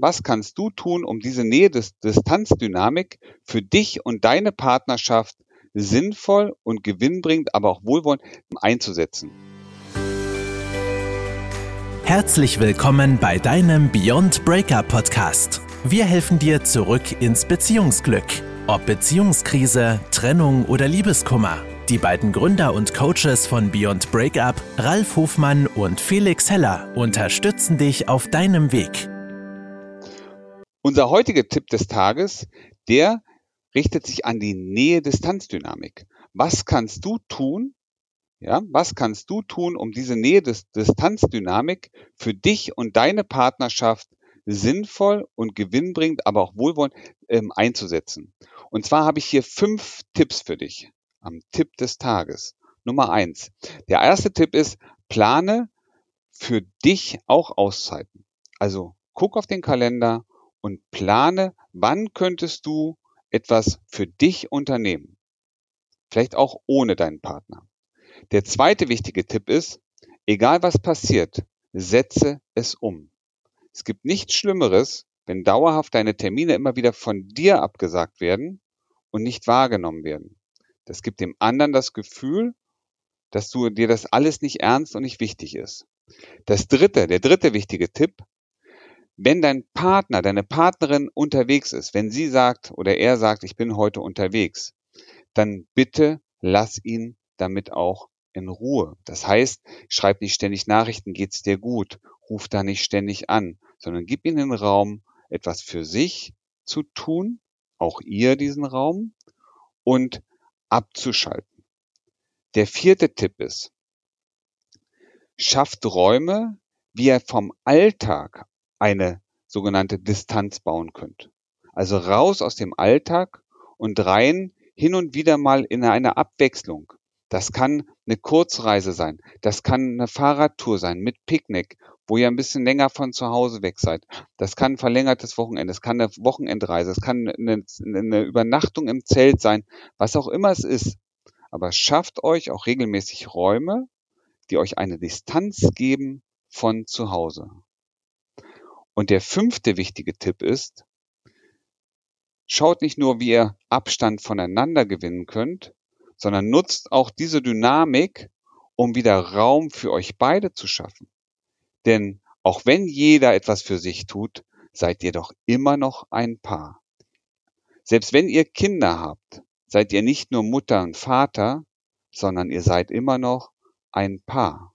was kannst du tun, um diese Nähe-Distanzdynamik für dich und deine Partnerschaft sinnvoll und gewinnbringend, aber auch wohlwollend einzusetzen? Herzlich willkommen bei deinem Beyond Breakup Podcast. Wir helfen dir zurück ins Beziehungsglück. Ob Beziehungskrise, Trennung oder Liebeskummer. Die beiden Gründer und Coaches von Beyond Breakup, Ralf Hofmann und Felix Heller, unterstützen dich auf deinem Weg. Unser heutiger Tipp des Tages, der richtet sich an die Nähe-Distanzdynamik. Was kannst du tun? Ja, was kannst du tun, um diese Nähe-Distanzdynamik für dich und deine Partnerschaft sinnvoll und gewinnbringend, aber auch wohlwollend ähm, einzusetzen? Und zwar habe ich hier fünf Tipps für dich am Tipp des Tages. Nummer eins. Der erste Tipp ist, plane für dich auch Auszeiten. Also guck auf den Kalender und plane, wann könntest du etwas für dich unternehmen. Vielleicht auch ohne deinen Partner. Der zweite wichtige Tipp ist, egal was passiert, setze es um. Es gibt nichts Schlimmeres, wenn dauerhaft deine Termine immer wieder von dir abgesagt werden und nicht wahrgenommen werden. Das gibt dem anderen das Gefühl, dass du dir das alles nicht ernst und nicht wichtig ist. Das dritte, der dritte wichtige Tipp, wenn dein Partner, deine Partnerin unterwegs ist, wenn sie sagt oder er sagt, ich bin heute unterwegs, dann bitte lass ihn damit auch in Ruhe. Das heißt, schreib nicht ständig Nachrichten, geht's dir gut, ruf da nicht ständig an, sondern gib ihm den Raum, etwas für sich zu tun, auch ihr diesen Raum und abzuschalten. Der vierte Tipp ist, schafft Räume, wie ihr vom Alltag eine sogenannte Distanz bauen könnt. Also raus aus dem Alltag und rein hin und wieder mal in eine Abwechslung. Das kann eine Kurzreise sein, das kann eine Fahrradtour sein mit Picknick, wo ihr ein bisschen länger von zu Hause weg seid. Das kann ein verlängertes Wochenende, es kann eine Wochenendreise, es kann eine, eine Übernachtung im Zelt sein, was auch immer es ist. Aber schafft euch auch regelmäßig Räume, die euch eine Distanz geben von zu Hause. Und der fünfte wichtige Tipp ist, schaut nicht nur, wie ihr Abstand voneinander gewinnen könnt, sondern nutzt auch diese Dynamik, um wieder Raum für euch beide zu schaffen. Denn auch wenn jeder etwas für sich tut, seid ihr doch immer noch ein Paar. Selbst wenn ihr Kinder habt, seid ihr nicht nur Mutter und Vater, sondern ihr seid immer noch ein Paar.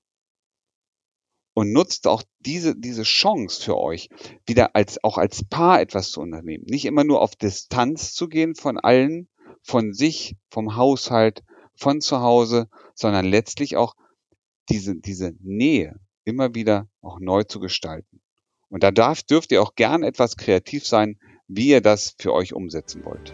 Und nutzt auch diese, diese Chance für euch, wieder als, auch als Paar etwas zu unternehmen. Nicht immer nur auf Distanz zu gehen von allen, von sich, vom Haushalt, von zu Hause, sondern letztlich auch diese, diese Nähe immer wieder auch neu zu gestalten. Und da darf, dürft ihr auch gern etwas kreativ sein, wie ihr das für euch umsetzen wollt.